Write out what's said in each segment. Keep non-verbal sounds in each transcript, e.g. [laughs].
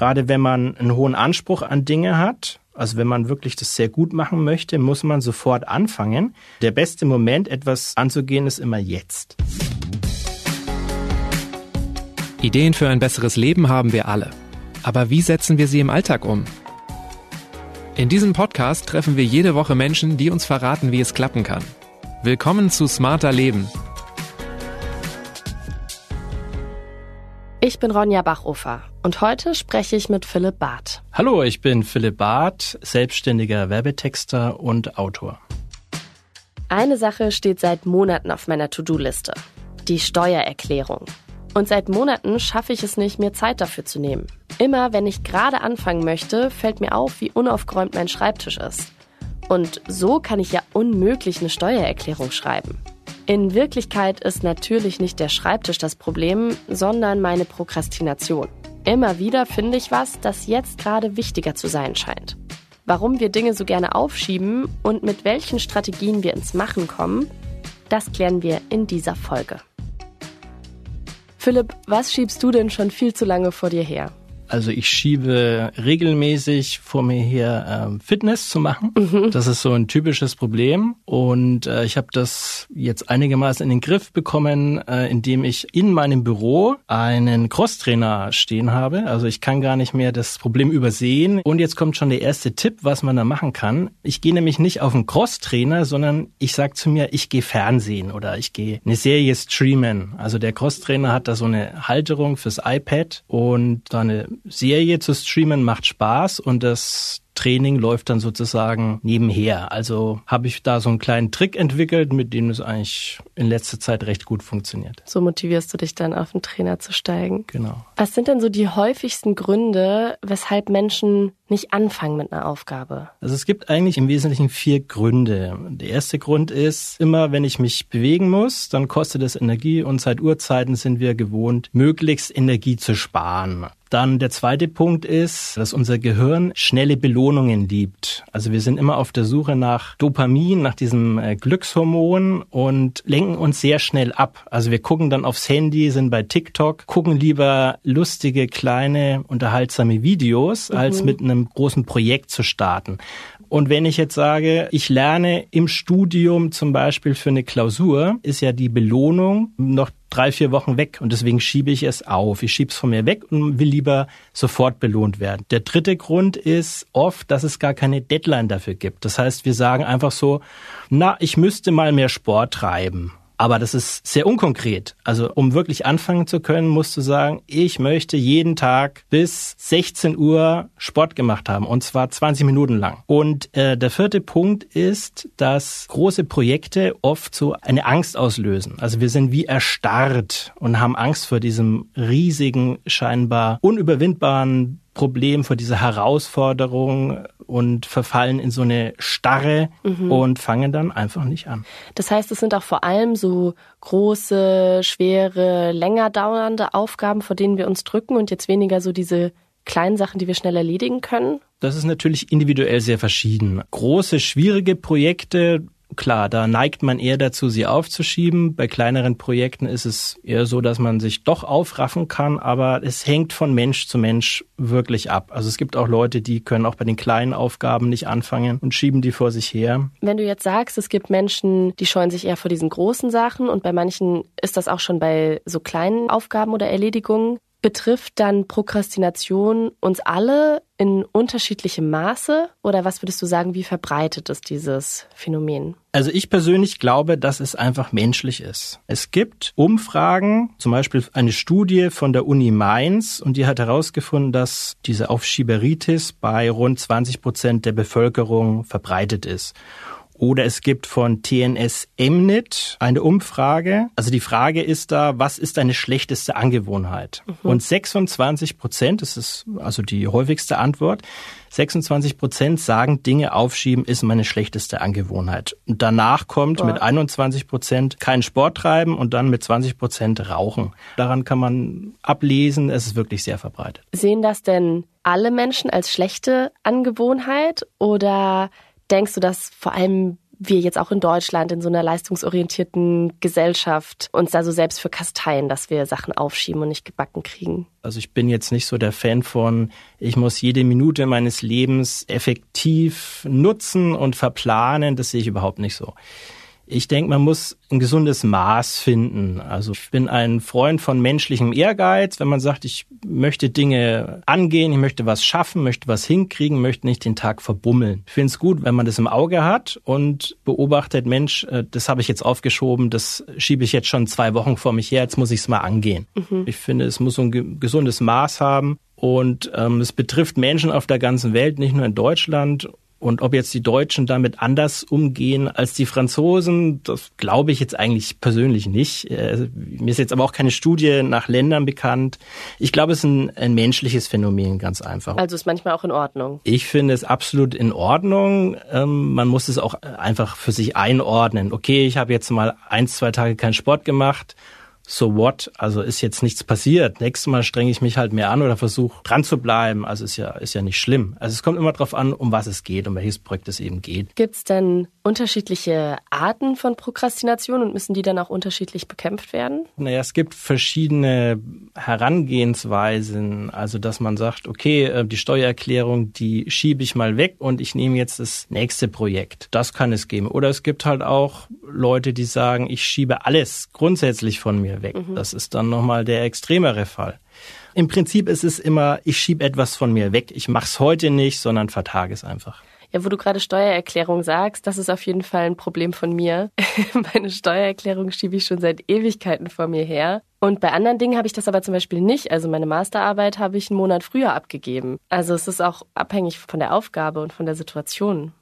Gerade wenn man einen hohen Anspruch an Dinge hat, also wenn man wirklich das sehr gut machen möchte, muss man sofort anfangen. Der beste Moment, etwas anzugehen, ist immer jetzt. Ideen für ein besseres Leben haben wir alle. Aber wie setzen wir sie im Alltag um? In diesem Podcast treffen wir jede Woche Menschen, die uns verraten, wie es klappen kann. Willkommen zu Smarter Leben. Ich bin Ronja Bachofer und heute spreche ich mit Philipp Barth. Hallo, ich bin Philipp Barth, selbstständiger Werbetexter und Autor. Eine Sache steht seit Monaten auf meiner To-Do-Liste. Die Steuererklärung. Und seit Monaten schaffe ich es nicht, mir Zeit dafür zu nehmen. Immer wenn ich gerade anfangen möchte, fällt mir auf, wie unaufgeräumt mein Schreibtisch ist. Und so kann ich ja unmöglich eine Steuererklärung schreiben. In Wirklichkeit ist natürlich nicht der Schreibtisch das Problem, sondern meine Prokrastination. Immer wieder finde ich was, das jetzt gerade wichtiger zu sein scheint. Warum wir Dinge so gerne aufschieben und mit welchen Strategien wir ins Machen kommen, das klären wir in dieser Folge. Philipp, was schiebst du denn schon viel zu lange vor dir her? Also ich schiebe regelmäßig vor mir her, ähm, Fitness zu machen. Mhm. Das ist so ein typisches Problem. Und äh, ich habe das jetzt einigermaßen in den Griff bekommen, äh, indem ich in meinem Büro einen Crosstrainer stehen habe. Also ich kann gar nicht mehr das Problem übersehen. Und jetzt kommt schon der erste Tipp, was man da machen kann. Ich gehe nämlich nicht auf einen Crosstrainer, sondern ich sage zu mir, ich gehe Fernsehen oder ich gehe eine Serie streamen. Also der Crosstrainer hat da so eine Halterung fürs iPad und da eine Serie zu streamen macht Spaß und das Training läuft dann sozusagen nebenher. Also habe ich da so einen kleinen Trick entwickelt, mit dem es eigentlich in letzter Zeit recht gut funktioniert. So motivierst du dich dann auf den Trainer zu steigen. Genau. Was sind denn so die häufigsten Gründe, weshalb Menschen nicht anfangen mit einer Aufgabe? Also es gibt eigentlich im Wesentlichen vier Gründe. Der erste Grund ist, immer wenn ich mich bewegen muss, dann kostet es Energie und seit Urzeiten sind wir gewohnt, möglichst Energie zu sparen. Dann der zweite Punkt ist, dass unser Gehirn schnelle Belohnungen liebt. Also wir sind immer auf der Suche nach Dopamin, nach diesem äh, Glückshormon und lenken uns sehr schnell ab. Also wir gucken dann aufs Handy, sind bei TikTok, gucken lieber lustige, kleine, unterhaltsame Videos, mhm. als mit einem großen Projekt zu starten. Und wenn ich jetzt sage, ich lerne im Studium zum Beispiel für eine Klausur, ist ja die Belohnung noch drei, vier Wochen weg und deswegen schiebe ich es auf. Ich schiebe es von mir weg und will lieber sofort belohnt werden. Der dritte Grund ist oft, dass es gar keine Deadline dafür gibt. Das heißt, wir sagen einfach so, na, ich müsste mal mehr Sport treiben. Aber das ist sehr unkonkret. Also um wirklich anfangen zu können, musst du sagen, ich möchte jeden Tag bis 16 Uhr Sport gemacht haben und zwar 20 Minuten lang. Und äh, der vierte Punkt ist, dass große Projekte oft so eine Angst auslösen. Also wir sind wie erstarrt und haben Angst vor diesem riesigen, scheinbar unüberwindbaren Problem, vor dieser Herausforderung und verfallen in so eine Starre mhm. und fangen dann einfach nicht an. Das heißt, es sind auch vor allem so große, schwere, länger dauernde Aufgaben, vor denen wir uns drücken und jetzt weniger so diese kleinen Sachen, die wir schnell erledigen können? Das ist natürlich individuell sehr verschieden. Große, schwierige Projekte, klar, da neigt man eher dazu, sie aufzuschieben. Bei kleineren Projekten ist es eher so, dass man sich doch aufraffen kann, aber es hängt von Mensch zu Mensch wirklich ab. Also es gibt auch Leute, die können auch bei den kleinen Aufgaben nicht anfangen und schieben die vor sich her. Wenn du jetzt sagst, es gibt Menschen, die scheuen sich eher vor diesen großen Sachen und bei manchen ist das auch schon bei so kleinen Aufgaben oder Erledigungen, Betrifft dann Prokrastination uns alle in unterschiedlichem Maße oder was würdest du sagen, wie verbreitet ist dieses Phänomen? Also ich persönlich glaube, dass es einfach menschlich ist. Es gibt Umfragen, zum Beispiel eine Studie von der Uni Mainz und die hat herausgefunden, dass diese Aufschieberitis bei rund 20 Prozent der Bevölkerung verbreitet ist. Oder es gibt von TNS Emnit eine Umfrage. Also die Frage ist da, was ist deine schlechteste Angewohnheit? Mhm. Und 26 Prozent, das ist also die häufigste Antwort, 26 Prozent sagen, Dinge aufschieben ist meine schlechteste Angewohnheit. Und danach kommt Boah. mit 21 Prozent keinen Sport treiben und dann mit 20 Prozent rauchen. Daran kann man ablesen, es ist wirklich sehr verbreitet. Sehen das denn alle Menschen als schlechte Angewohnheit oder denkst du, dass vor allem wir jetzt auch in Deutschland in so einer leistungsorientierten Gesellschaft uns da so selbst für kasteien, dass wir Sachen aufschieben und nicht gebacken kriegen. Also ich bin jetzt nicht so der Fan von, ich muss jede Minute meines Lebens effektiv nutzen und verplanen. Das sehe ich überhaupt nicht so. Ich denke, man muss ein gesundes Maß finden. Also ich bin ein Freund von menschlichem Ehrgeiz, wenn man sagt, ich möchte Dinge angehen, ich möchte was schaffen, möchte was hinkriegen, möchte nicht den Tag verbummeln. Ich finde es gut, wenn man das im Auge hat und beobachtet, Mensch, äh, das habe ich jetzt aufgeschoben, das schiebe ich jetzt schon zwei Wochen vor mich her, jetzt muss ich es mal angehen. Mhm. Ich finde, es muss so ein gesundes Maß haben. Und ähm, es betrifft Menschen auf der ganzen Welt, nicht nur in Deutschland. Und ob jetzt die Deutschen damit anders umgehen als die Franzosen, das glaube ich jetzt eigentlich persönlich nicht. Äh, mir ist jetzt aber auch keine Studie nach Ländern bekannt. Ich glaube, es ist ein, ein menschliches Phänomen, ganz einfach. Also ist manchmal auch in Ordnung. Ich finde es absolut in Ordnung. Ähm, man muss es auch einfach für sich einordnen. Okay, ich habe jetzt mal ein, zwei Tage keinen Sport gemacht so what? Also ist jetzt nichts passiert. Nächstes Mal strenge ich mich halt mehr an oder versuche dran zu bleiben. Also ist ja, ist ja nicht schlimm. Also es kommt immer darauf an, um was es geht, um welches Projekt es eben geht. Gibt es denn unterschiedliche Arten von Prokrastination und müssen die dann auch unterschiedlich bekämpft werden? Naja, es gibt verschiedene Herangehensweisen. Also dass man sagt, okay, äh, die Steuererklärung, die schiebe ich mal weg und ich nehme jetzt das nächste Projekt. Das kann es geben. Oder es gibt halt auch Leute, die sagen, ich schiebe alles grundsätzlich von mir weg. Mhm. Das ist dann nochmal der extremere Fall. Im Prinzip ist es immer, ich schiebe etwas von mir weg. Ich mache es heute nicht, sondern vertage es einfach. Ja, wo du gerade Steuererklärung sagst, das ist auf jeden Fall ein Problem von mir. [laughs] Meine Steuererklärung schiebe ich schon seit Ewigkeiten vor mir her. Und bei anderen Dingen habe ich das aber zum Beispiel nicht. Also meine Masterarbeit habe ich einen Monat früher abgegeben. Also es ist auch abhängig von der Aufgabe und von der Situation.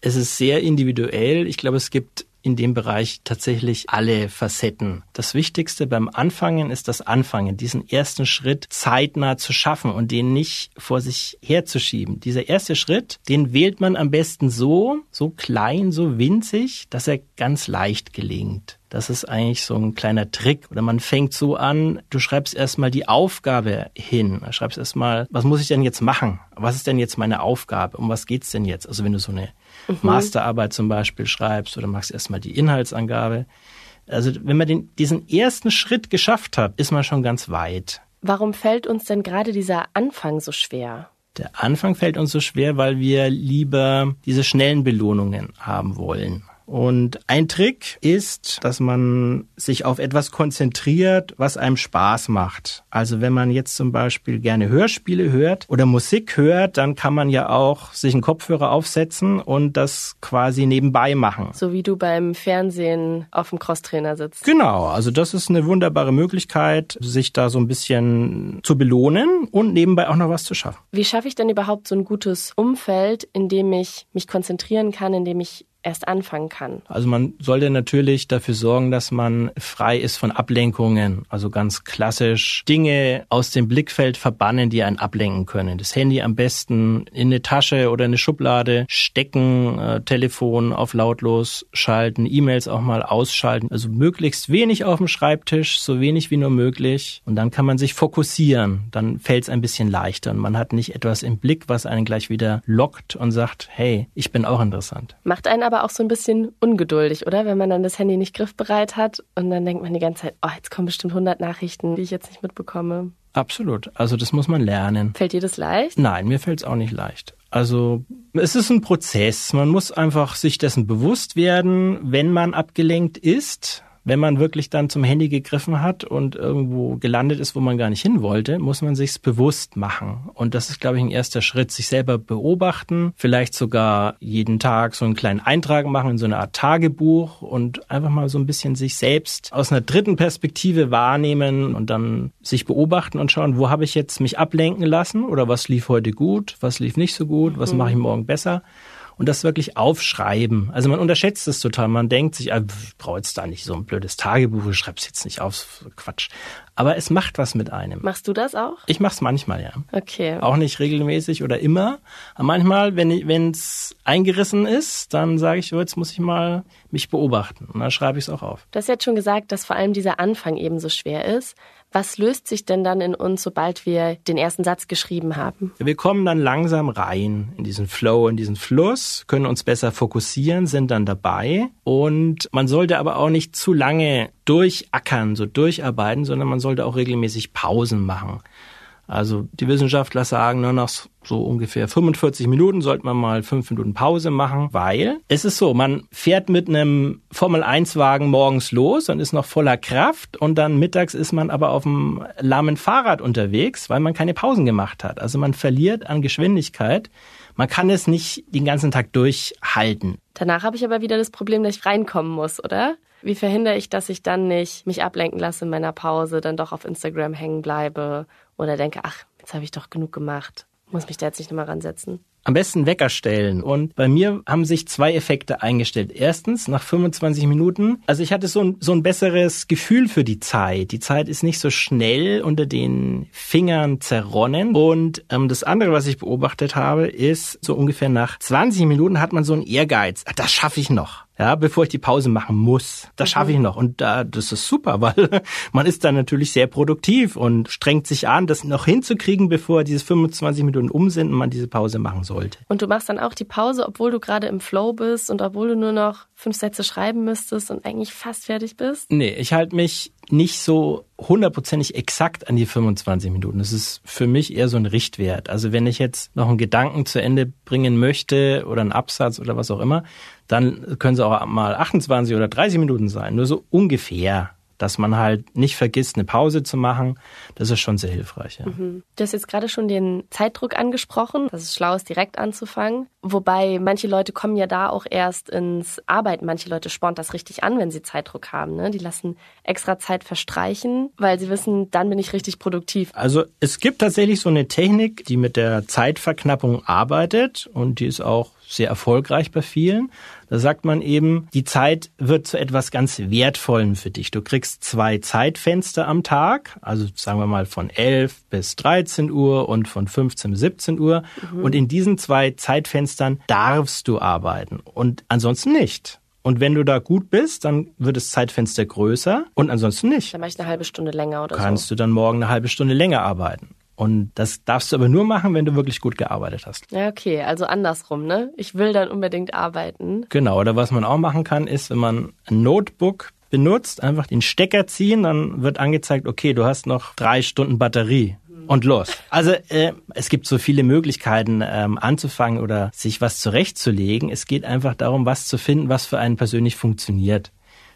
Es ist sehr individuell. Ich glaube, es gibt in dem Bereich tatsächlich alle Facetten. Das Wichtigste beim Anfangen ist das Anfangen, diesen ersten Schritt zeitnah zu schaffen und den nicht vor sich herzuschieben. Dieser erste Schritt, den wählt man am besten so, so klein, so winzig, dass er ganz leicht gelingt. Das ist eigentlich so ein kleiner Trick. Oder man fängt so an, du schreibst erstmal die Aufgabe hin. Du schreibst erstmal, was muss ich denn jetzt machen? Was ist denn jetzt meine Aufgabe? Um was geht's denn jetzt? Also wenn du so eine mhm. Masterarbeit zum Beispiel schreibst oder machst erstmal die Inhaltsangabe. Also wenn man den, diesen ersten Schritt geschafft hat, ist man schon ganz weit. Warum fällt uns denn gerade dieser Anfang so schwer? Der Anfang fällt uns so schwer, weil wir lieber diese schnellen Belohnungen haben wollen. Und ein Trick ist, dass man sich auf etwas konzentriert, was einem Spaß macht. Also wenn man jetzt zum Beispiel gerne Hörspiele hört oder Musik hört, dann kann man ja auch sich einen Kopfhörer aufsetzen und das quasi nebenbei machen. So wie du beim Fernsehen auf dem Crosstrainer sitzt. Genau, also das ist eine wunderbare Möglichkeit, sich da so ein bisschen zu belohnen und nebenbei auch noch was zu schaffen. Wie schaffe ich denn überhaupt so ein gutes Umfeld, in dem ich mich konzentrieren kann, in dem ich erst anfangen kann. Also man sollte natürlich dafür sorgen, dass man frei ist von Ablenkungen. Also ganz klassisch Dinge aus dem Blickfeld verbannen, die einen ablenken können. Das Handy am besten in eine Tasche oder eine Schublade stecken, äh, Telefon auf lautlos schalten, E-Mails auch mal ausschalten. Also möglichst wenig auf dem Schreibtisch, so wenig wie nur möglich. Und dann kann man sich fokussieren. Dann fällt es ein bisschen leichter und man hat nicht etwas im Blick, was einen gleich wieder lockt und sagt, hey, ich bin auch interessant. Macht einen aber aber auch so ein bisschen ungeduldig, oder? Wenn man dann das Handy nicht griffbereit hat und dann denkt man die ganze Zeit, oh, jetzt kommen bestimmt 100 Nachrichten, die ich jetzt nicht mitbekomme. Absolut. Also das muss man lernen. Fällt dir das leicht? Nein, mir fällt es auch nicht leicht. Also es ist ein Prozess. Man muss einfach sich dessen bewusst werden, wenn man abgelenkt ist wenn man wirklich dann zum Handy gegriffen hat und irgendwo gelandet ist, wo man gar nicht hin wollte, muss man sich's bewusst machen. Und das ist, glaube ich, ein erster Schritt. Sich selber beobachten, vielleicht sogar jeden Tag so einen kleinen Eintrag machen in so eine Art Tagebuch und einfach mal so ein bisschen sich selbst aus einer dritten Perspektive wahrnehmen und dann sich beobachten und schauen, wo habe ich jetzt mich ablenken lassen oder was lief heute gut, was lief nicht so gut, was mhm. mache ich morgen besser und das wirklich aufschreiben. Also man unterschätzt es total. Man denkt sich, ah, ich brauche jetzt da nicht so ein blödes Tagebuch, ich schreib's jetzt nicht auf, Quatsch. Aber es macht was mit einem. Machst du das auch? Ich mach's manchmal, ja. Okay. Auch nicht regelmäßig oder immer. Aber manchmal, wenn es eingerissen ist, dann sage ich, oh, jetzt muss ich mal mich beobachten. Und dann schreibe ich es auch auf. Du hast jetzt schon gesagt, dass vor allem dieser Anfang eben so schwer ist. Was löst sich denn dann in uns, sobald wir den ersten Satz geschrieben haben? Wir kommen dann langsam rein in diesen Flow, in diesen Fluss, können uns besser fokussieren, sind dann dabei. Und man sollte aber auch nicht zu lange durchackern, so durcharbeiten, sondern man sollte auch regelmäßig Pausen machen. Also die Wissenschaftler sagen, nur nach so ungefähr 45 Minuten sollte man mal fünf Minuten Pause machen, weil es ist so, man fährt mit einem Formel-1-Wagen morgens los und ist noch voller Kraft und dann mittags ist man aber auf dem lahmen Fahrrad unterwegs, weil man keine Pausen gemacht hat. Also man verliert an Geschwindigkeit. Man kann es nicht den ganzen Tag durchhalten. Danach habe ich aber wieder das Problem, dass ich reinkommen muss, oder? Wie verhindere ich, dass ich dann nicht mich ablenken lasse in meiner Pause, dann doch auf Instagram hängen bleibe oder denke, ach, jetzt habe ich doch genug gemacht, muss mich da jetzt nicht nochmal ransetzen? am besten Wecker stellen. Und bei mir haben sich zwei Effekte eingestellt. Erstens, nach 25 Minuten, also ich hatte so ein, so ein besseres Gefühl für die Zeit. Die Zeit ist nicht so schnell unter den Fingern zerronnen. Und ähm, das andere, was ich beobachtet habe, ist, so ungefähr nach 20 Minuten hat man so einen Ehrgeiz. Das schaffe ich noch ja, bevor ich die Pause machen muss. Das schaffe ich mhm. noch. Und äh, das ist super, [laughs] weil man ist dann natürlich sehr produktiv und strengt sich an, das noch hinzukriegen, bevor diese 25 Minuten um sind und man diese Pause machen sollte. Und du machst dann auch die Pause, obwohl du gerade im Flow bist und obwohl du nur noch fünf Sätze schreiben müsstest und eigentlich fast fertig bist? Nee, ich halte mich nicht so hundertprozentig exakt an die 25 Minuten. Das ist für mich eher so ein Richtwert. Also wenn ich jetzt noch einen Gedanken zu Ende bringen möchte oder einen Absatz oder was auch immer, dann können es auch mal 28 oder 30 Minuten sein. Nur so ungefähr dass man halt nicht vergisst, eine Pause zu machen, das ist schon sehr hilfreich. Ja. Mhm. Du hast jetzt gerade schon den Zeitdruck angesprochen, dass es schlau ist, direkt anzufangen. Wobei manche Leute kommen ja da auch erst ins Arbeiten. Manche Leute spornt das richtig an, wenn sie Zeitdruck haben. Ne? Die lassen extra Zeit verstreichen, weil sie wissen, dann bin ich richtig produktiv. Also es gibt tatsächlich so eine Technik, die mit der Zeitverknappung arbeitet und die ist auch sehr erfolgreich bei vielen. Da sagt man eben, die Zeit wird zu etwas ganz Wertvollem für dich. Du kriegst zwei Zeitfenster am Tag, also sagen wir mal von 11 bis 13 Uhr und von 15 bis 17 Uhr. Mhm. Und in diesen zwei Zeitfenstern darfst du arbeiten und ansonsten nicht. Und wenn du da gut bist, dann wird das Zeitfenster größer und ansonsten nicht. Dann mache ich eine halbe Stunde länger oder Kannst so. Kannst du dann morgen eine halbe Stunde länger arbeiten. Und das darfst du aber nur machen, wenn du wirklich gut gearbeitet hast. Ja, okay, also andersrum, ne? Ich will dann unbedingt arbeiten. Genau, oder was man auch machen kann, ist, wenn man ein Notebook benutzt, einfach den Stecker ziehen, dann wird angezeigt, okay, du hast noch drei Stunden Batterie und los. Also äh, es gibt so viele Möglichkeiten ähm, anzufangen oder sich was zurechtzulegen. Es geht einfach darum, was zu finden, was für einen persönlich funktioniert.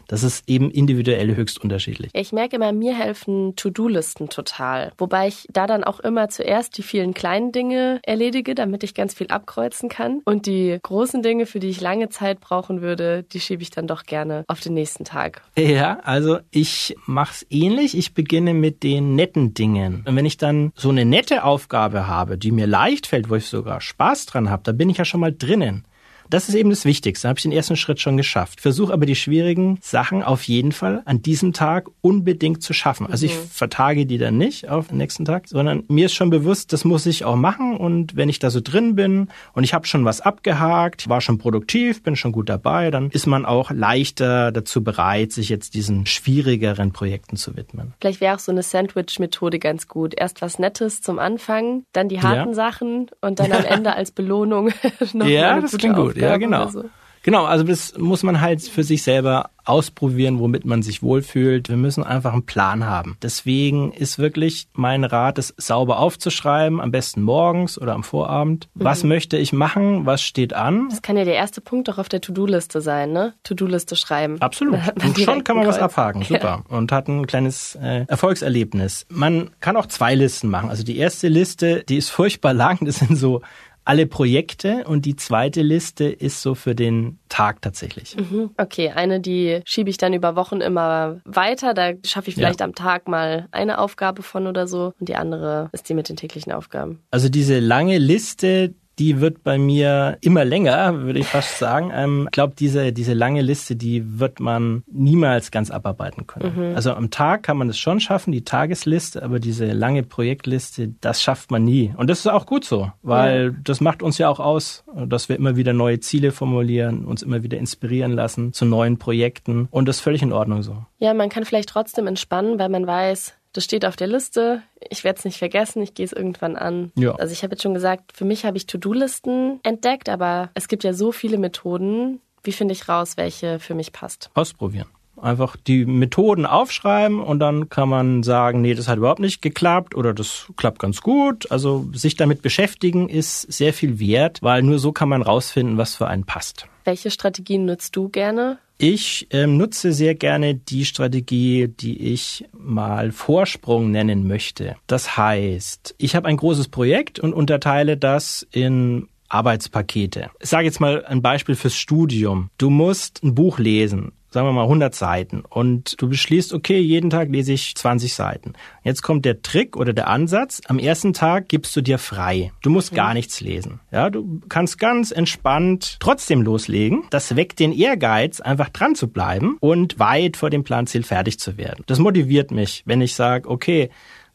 Das ist eben individuell höchst unterschiedlich. Ich merke immer, mir helfen To-Do-Listen total. Wobei ich da dann auch immer zuerst die vielen kleinen Dinge erledige, damit ich ganz viel abkreuzen kann. Und die großen Dinge, für die ich lange Zeit brauchen würde, die schiebe ich dann doch gerne auf den nächsten Tag. Ja, also ich mache es ähnlich. Ich beginne mit den netten Dingen. Und wenn ich dann so eine nette Aufgabe habe, die mir leicht fällt, wo ich sogar Spaß dran habe, da bin ich ja schon mal drinnen. Das ist eben das Wichtigste. Da habe ich den ersten Schritt schon geschafft. Versuche aber die schwierigen Sachen auf jeden Fall an diesem Tag unbedingt zu schaffen. Also ich mhm. vertage die dann nicht auf den nächsten Tag, sondern mir ist schon bewusst, das muss ich auch machen. Und wenn ich da so drin bin und ich habe schon was abgehakt, war schon produktiv, bin schon gut dabei, dann ist man auch leichter dazu bereit, sich jetzt diesen schwierigeren Projekten zu widmen. Vielleicht wäre auch so eine Sandwich-Methode ganz gut. Erst was Nettes zum Anfang, dann die harten ja. Sachen und dann am [laughs] Ende als Belohnung [laughs] noch ja, das klingt gut ja, genau. So. Genau, also das muss man halt für sich selber ausprobieren, womit man sich wohlfühlt. Wir müssen einfach einen Plan haben. Deswegen ist wirklich mein Rat, es sauber aufzuschreiben, am besten morgens oder am Vorabend. Mhm. Was möchte ich machen? Was steht an? Das kann ja der erste Punkt auch auf der To-Do-Liste sein, ne? To-Do-Liste schreiben. Absolut. Und schon kann man was abhaken. Super. Ja. Und hat ein kleines äh, Erfolgserlebnis. Man kann auch zwei Listen machen. Also die erste Liste, die ist furchtbar lang. Das sind so alle Projekte und die zweite Liste ist so für den Tag tatsächlich. Mhm. Okay, eine, die schiebe ich dann über Wochen immer weiter. Da schaffe ich vielleicht ja. am Tag mal eine Aufgabe von oder so und die andere ist die mit den täglichen Aufgaben. Also diese lange Liste, die wird bei mir immer länger, würde ich fast sagen. Ähm, ich glaube, diese, diese lange Liste, die wird man niemals ganz abarbeiten können. Mhm. Also am Tag kann man es schon schaffen, die Tagesliste, aber diese lange Projektliste, das schafft man nie. Und das ist auch gut so, weil ja. das macht uns ja auch aus, dass wir immer wieder neue Ziele formulieren, uns immer wieder inspirieren lassen zu neuen Projekten. Und das ist völlig in Ordnung so. Ja, man kann vielleicht trotzdem entspannen, weil man weiß, das steht auf der Liste, ich werde es nicht vergessen, ich gehe es irgendwann an. Ja. Also ich habe jetzt schon gesagt, für mich habe ich To-Do-Listen entdeckt, aber es gibt ja so viele Methoden. Wie finde ich raus, welche für mich passt? Ausprobieren. Einfach die Methoden aufschreiben und dann kann man sagen, nee, das hat überhaupt nicht geklappt oder das klappt ganz gut. Also sich damit beschäftigen ist sehr viel wert, weil nur so kann man rausfinden, was für einen passt. Welche Strategien nutzt du gerne? Ich ähm, nutze sehr gerne die Strategie, die ich mal Vorsprung nennen möchte. Das heißt, ich habe ein großes Projekt und unterteile das in Arbeitspakete. Ich sage jetzt mal ein Beispiel fürs Studium. Du musst ein Buch lesen sagen wir mal 100 Seiten und du beschließt, okay, jeden Tag lese ich 20 Seiten. Jetzt kommt der Trick oder der Ansatz. Am ersten Tag gibst du dir frei. Du musst gar nichts lesen. Ja, du kannst ganz entspannt trotzdem loslegen. Das weckt den Ehrgeiz, einfach dran zu bleiben und weit vor dem Planziel fertig zu werden. Das motiviert mich, wenn ich sage, okay,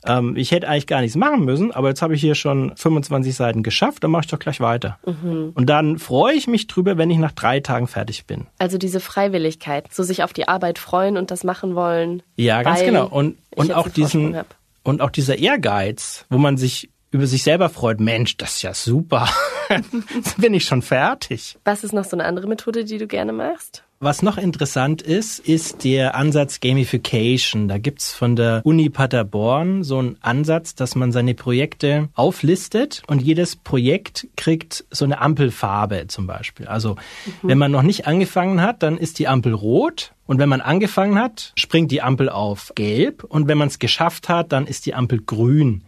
ähm, ich hätte eigentlich gar nichts machen müssen, aber jetzt habe ich hier schon 25 Seiten geschafft, dann mache ich doch gleich weiter. Mhm. Und dann freue ich mich drüber, wenn ich nach drei Tagen fertig bin. Also diese Freiwilligkeit, so sich auf die Arbeit freuen und das machen wollen. Ja, ganz genau. Und, und auch diesen, und auch dieser Ehrgeiz, wo man sich über sich selber freut, Mensch, das ist ja super. Jetzt [laughs] bin ich schon fertig. Was ist noch so eine andere Methode, die du gerne machst? Was noch interessant ist, ist der Ansatz Gamification. Da gibt's von der Uni Paderborn so einen Ansatz, dass man seine Projekte auflistet und jedes Projekt kriegt so eine Ampelfarbe zum Beispiel. Also mhm. wenn man noch nicht angefangen hat, dann ist die Ampel rot. Und wenn man angefangen hat, springt die Ampel auf gelb. Und wenn man es geschafft hat, dann ist die Ampel grün.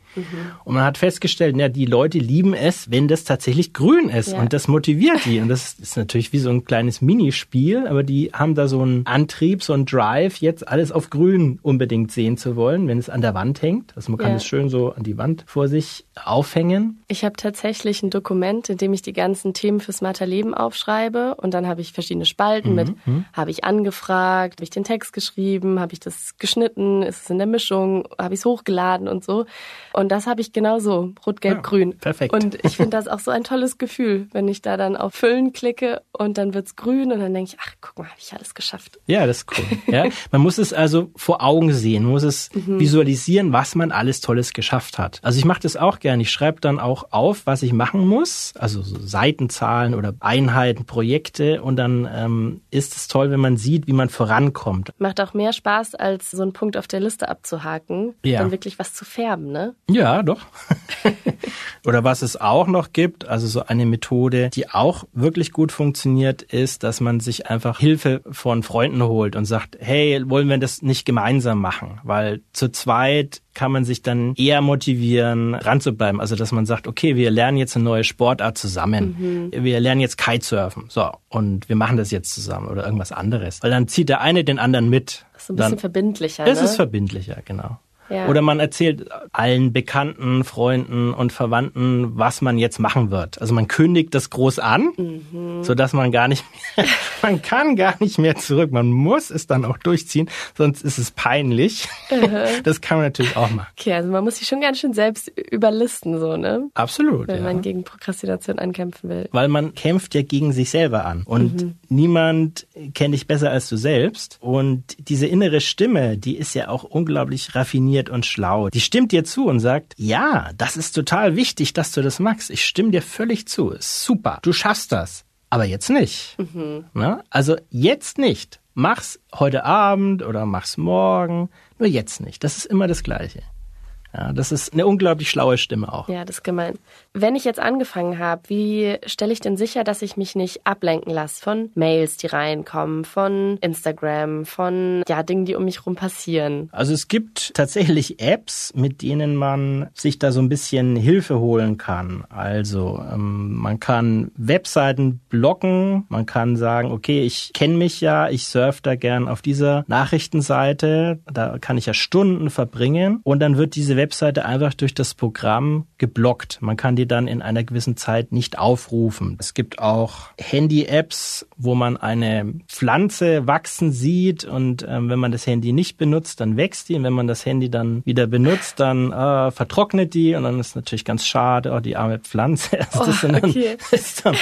Und man hat festgestellt, ja, die Leute lieben es, wenn das tatsächlich grün ist. Ja. Und das motiviert die. Und das ist natürlich wie so ein kleines Minispiel, aber die haben da so einen Antrieb, so einen Drive, jetzt alles auf grün unbedingt sehen zu wollen, wenn es an der Wand hängt. Also man kann ja. es schön so an die Wand vor sich aufhängen. Ich habe tatsächlich ein Dokument, in dem ich die ganzen Themen für smarter Leben aufschreibe. Und dann habe ich verschiedene Spalten mhm. mit, mhm. habe ich angefragt, habe ich den Text geschrieben, habe ich das geschnitten, ist es in der Mischung, habe ich es hochgeladen und so. Und und das habe ich genauso, rot, gelb, ja, grün. Perfekt. Und ich finde das auch so ein tolles Gefühl, wenn ich da dann auf Füllen klicke und dann wird's grün und dann denke ich, ach, guck mal, habe ich alles geschafft. Ja, das ist cool. ja, [laughs] man muss es also vor Augen sehen, man muss es mhm. visualisieren, was man alles Tolles geschafft hat. Also ich mache das auch gerne. Ich schreibe dann auch auf, was ich machen muss, also so Seitenzahlen oder Einheiten, Projekte und dann ähm, ist es toll, wenn man sieht, wie man vorankommt. Macht auch mehr Spaß, als so einen Punkt auf der Liste abzuhaken, ja. dann wirklich was zu färben, ne? Ja, doch. [laughs] Oder was es auch noch gibt, also so eine Methode, die auch wirklich gut funktioniert, ist, dass man sich einfach Hilfe von Freunden holt und sagt, hey, wollen wir das nicht gemeinsam machen? Weil zu zweit kann man sich dann eher motivieren, dran zu bleiben. Also, dass man sagt, okay, wir lernen jetzt eine neue Sportart zusammen. Mhm. Wir lernen jetzt Kitesurfen. So. Und wir machen das jetzt zusammen oder irgendwas anderes. Weil dann zieht der eine den anderen mit. Das ist ein bisschen dann, verbindlicher. Es ne? ist verbindlicher, genau. Ja. Oder man erzählt allen Bekannten, Freunden und Verwandten, was man jetzt machen wird. Also man kündigt das groß an, mhm. so dass man gar nicht mehr, [laughs] man kann gar nicht mehr zurück. Man muss es dann auch durchziehen, sonst ist es peinlich. Mhm. [laughs] Das kann man natürlich auch machen. Okay, also man muss sich schon ganz schön selbst überlisten, so, ne? Absolut. Wenn ja. man gegen Prokrastination ankämpfen will. Weil man kämpft ja gegen sich selber an. Und mhm. niemand kennt dich besser als du selbst. Und diese innere Stimme, die ist ja auch unglaublich raffiniert und schlau. Die stimmt dir zu und sagt, ja, das ist total wichtig, dass du das magst. Ich stimme dir völlig zu. Super. Du schaffst das. Aber jetzt nicht. Mhm. Na? Also jetzt nicht. Mach's heute Abend oder mach's morgen. Nur jetzt nicht. Das ist immer das Gleiche. Ja, das ist eine unglaublich schlaue Stimme auch. Ja, das ist gemein. Wenn ich jetzt angefangen habe, wie stelle ich denn sicher, dass ich mich nicht ablenken lasse von Mails, die reinkommen, von Instagram, von ja, Dingen, die um mich herum passieren? Also es gibt tatsächlich Apps, mit denen man sich da so ein bisschen Hilfe holen kann. Also ähm, man kann Webseiten blocken, man kann sagen, okay, ich kenne mich ja, ich surfe da gern auf dieser Nachrichtenseite, da kann ich ja Stunden verbringen und dann wird diese Webseite Webseite einfach durch das Programm geblockt. Man kann die dann in einer gewissen Zeit nicht aufrufen. Es gibt auch Handy-Apps, wo man eine Pflanze wachsen sieht und ähm, wenn man das Handy nicht benutzt, dann wächst die und wenn man das Handy dann wieder benutzt, dann äh, vertrocknet die und dann ist natürlich ganz schade, oh, die arme Pflanze. Also [laughs] das oh, dann, okay. [laughs] ist dann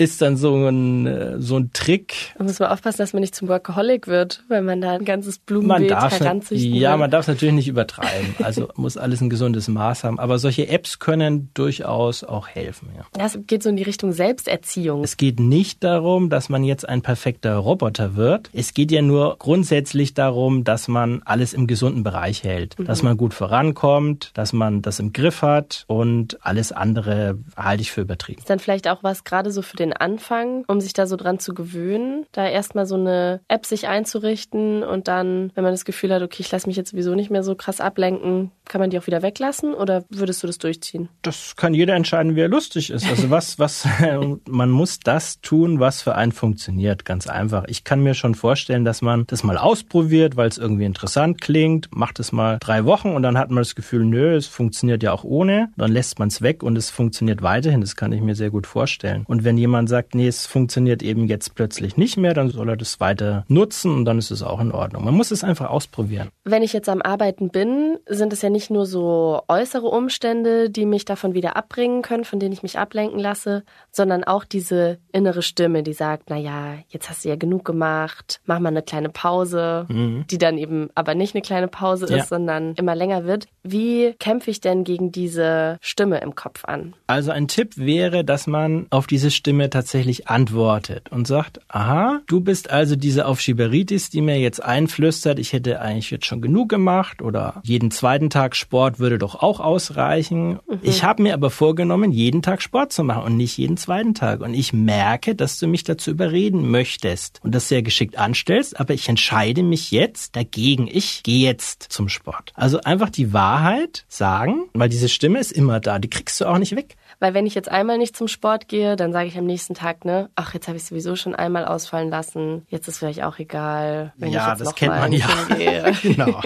ist dann so ein, äh, so ein Trick. Da muss man aufpassen, dass man nicht zum Workaholic wird, wenn man da ein ganzes Blumenbeet heranzüchten Ja, man darf es natürlich nicht übertreiben. Also muss alles ein gesundes Maß haben. Aber solche Apps können durchaus auch helfen. Ja. Das geht so in die Richtung Selbsterziehung. Es geht nicht darum, dass man jetzt ein perfekter Roboter wird. Es geht ja nur grundsätzlich darum, dass man alles im gesunden Bereich hält. Mhm. Dass man gut vorankommt, dass man das im Griff hat und alles andere halte ich für übertrieben. Ist dann vielleicht auch was gerade so für den Anfang, um sich da so dran zu gewöhnen, da erstmal so eine App sich einzurichten und dann, wenn man das Gefühl hat, okay, ich lasse mich jetzt sowieso nicht mehr so krass ablenken, kann man die auch wieder weglassen oder würdest du das durchziehen? Das kann jeder entscheiden, wie er lustig ist. Also was, was, [laughs] man muss das tun, was für einen funktioniert. Ganz einfach. Ich kann mir schon vorstellen, dass man das mal ausprobiert, weil es irgendwie interessant klingt, macht es mal drei Wochen und dann hat man das Gefühl, nö, es funktioniert ja auch ohne. Dann lässt man es weg und es funktioniert weiterhin. Das kann ich mir sehr gut vorstellen. Und wenn jemand sagt, nee, es funktioniert eben jetzt plötzlich nicht mehr, dann soll er das weiter nutzen und dann ist es auch in Ordnung. Man muss es einfach ausprobieren. Wenn ich jetzt am Arbeiten bin, sind es ja nicht nicht nur so äußere Umstände, die mich davon wieder abbringen können, von denen ich mich ablenken lasse, sondern auch diese innere Stimme, die sagt, na ja, jetzt hast du ja genug gemacht, mach mal eine kleine Pause, mhm. die dann eben aber nicht eine kleine Pause ist, ja. sondern immer länger wird. Wie kämpfe ich denn gegen diese Stimme im Kopf an? Also ein Tipp wäre, dass man auf diese Stimme tatsächlich antwortet und sagt, aha, du bist also diese Aufschieberitis, die mir jetzt einflüstert, ich hätte eigentlich jetzt schon genug gemacht oder jeden zweiten Tag Tag Sport würde doch auch ausreichen. Mhm. Ich habe mir aber vorgenommen, jeden Tag Sport zu machen und nicht jeden zweiten Tag. Und ich merke, dass du mich dazu überreden möchtest und das sehr geschickt anstellst, aber ich entscheide mich jetzt dagegen. Ich gehe jetzt zum Sport. Also einfach die Wahrheit sagen, weil diese Stimme ist immer da, die kriegst du auch nicht weg. Weil wenn ich jetzt einmal nicht zum Sport gehe, dann sage ich am nächsten Tag, ne, ach, jetzt habe ich sowieso schon einmal ausfallen lassen. Jetzt ist vielleicht auch egal, wenn ja, ich jetzt das noch kennt mal man ja. [laughs] genau.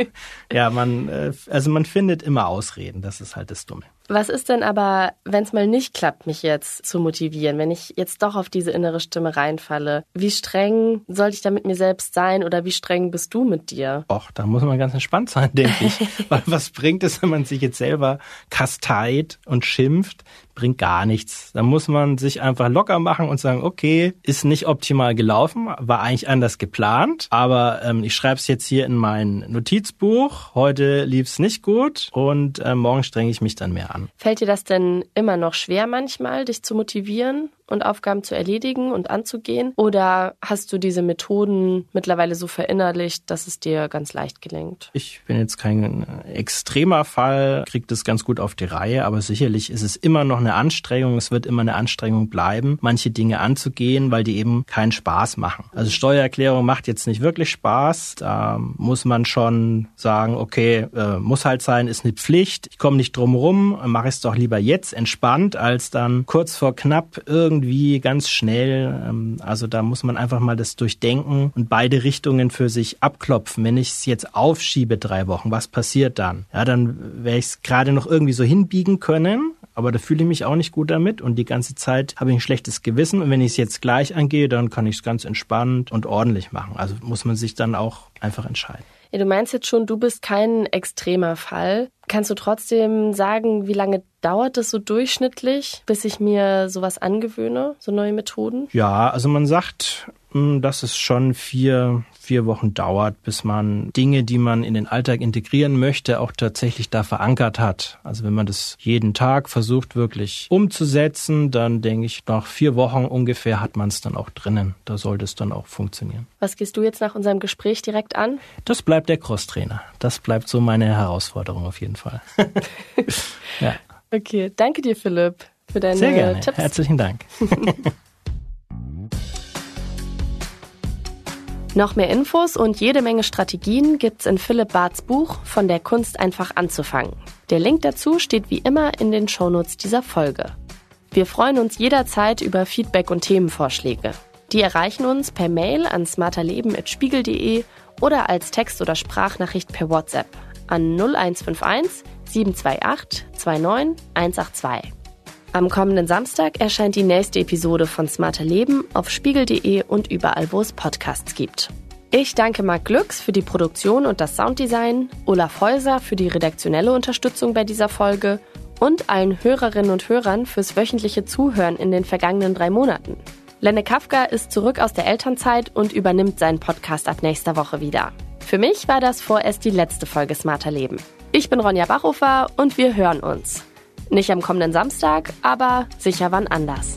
Ja, man, äh, also man findet immer Ausreden. Das ist halt das Dumme. Was ist denn aber, wenn es mal nicht klappt, mich jetzt zu motivieren, wenn ich jetzt doch auf diese innere Stimme reinfalle? Wie streng sollte ich da mit mir selbst sein oder wie streng bist du mit dir? Och, da muss man ganz entspannt sein, [laughs] denke ich. Weil was bringt es, wenn man sich jetzt selber kasteit und schimpft? Bringt gar nichts. Da muss man sich einfach locker machen und sagen, okay, ist nicht optimal gelaufen, war eigentlich anders geplant, aber ähm, ich schreibe es jetzt hier in mein Notizbuch. Heute lief es nicht gut und äh, morgen strenge ich mich dann mehr an. Fällt dir das denn immer noch schwer manchmal, dich zu motivieren? und Aufgaben zu erledigen und anzugehen? Oder hast du diese Methoden mittlerweile so verinnerlicht, dass es dir ganz leicht gelingt? Ich bin jetzt kein extremer Fall, kriege das ganz gut auf die Reihe, aber sicherlich ist es immer noch eine Anstrengung, es wird immer eine Anstrengung bleiben, manche Dinge anzugehen, weil die eben keinen Spaß machen. Also Steuererklärung macht jetzt nicht wirklich Spaß, da muss man schon sagen, okay, äh, muss halt sein, ist eine Pflicht, ich komme nicht drum rum, mache es doch lieber jetzt entspannt, als dann kurz vor knapp irgendwie ganz schnell. Ähm, also da muss man einfach mal das durchdenken und beide Richtungen für sich abklopfen. Wenn ich es jetzt aufschiebe drei Wochen, was passiert dann? Ja, dann werde ich es gerade noch irgendwie so hinbiegen können, aber da fühle ich mich auch nicht gut damit und die ganze Zeit habe ich ein schlechtes Gewissen und wenn ich es jetzt gleich angehe, dann kann ich es ganz entspannt und ordentlich machen. Also muss man sich dann auch einfach entscheiden. Ja, du meinst jetzt schon, du bist kein extremer Fall. Kannst du trotzdem sagen, wie lange dauert es so durchschnittlich, bis ich mir sowas angewöhne, so neue Methoden? Ja, also man sagt, hm, dass es schon vier, vier Wochen dauert, bis man Dinge, die man in den Alltag integrieren möchte, auch tatsächlich da verankert hat. Also wenn man das jeden Tag versucht wirklich umzusetzen, dann denke ich, nach vier Wochen ungefähr hat man es dann auch drinnen. Da sollte es dann auch funktionieren. Was gehst du jetzt nach unserem Gespräch direkt an? Das bleibt der Crosstrainer. Das bleibt so meine Herausforderung auf jeden Fall. [laughs] ja. Okay, danke dir, Philipp, für deine Sehr gerne. Tipps. Herzlichen Dank. [laughs] Noch mehr Infos und jede Menge Strategien gibt's in Philipp Barths Buch Von der Kunst einfach anzufangen. Der Link dazu steht wie immer in den Shownotes dieser Folge. Wir freuen uns jederzeit über Feedback und Themenvorschläge. Die erreichen uns per Mail an smarterleben.spiegel.de oder als Text- oder Sprachnachricht per WhatsApp an 0151 728 29 182. Am kommenden Samstag erscheint die nächste Episode von Smarter Leben auf spiegel.de und überall, wo es Podcasts gibt. Ich danke Marc Glücks für die Produktion und das Sounddesign, Olaf Häuser für die redaktionelle Unterstützung bei dieser Folge und allen Hörerinnen und Hörern fürs wöchentliche Zuhören in den vergangenen drei Monaten. Lenne Kafka ist zurück aus der Elternzeit und übernimmt seinen Podcast ab nächster Woche wieder. Für mich war das vorerst die letzte Folge Smarter Leben. Ich bin Ronja Bachhofer und wir hören uns. Nicht am kommenden Samstag, aber sicher wann anders.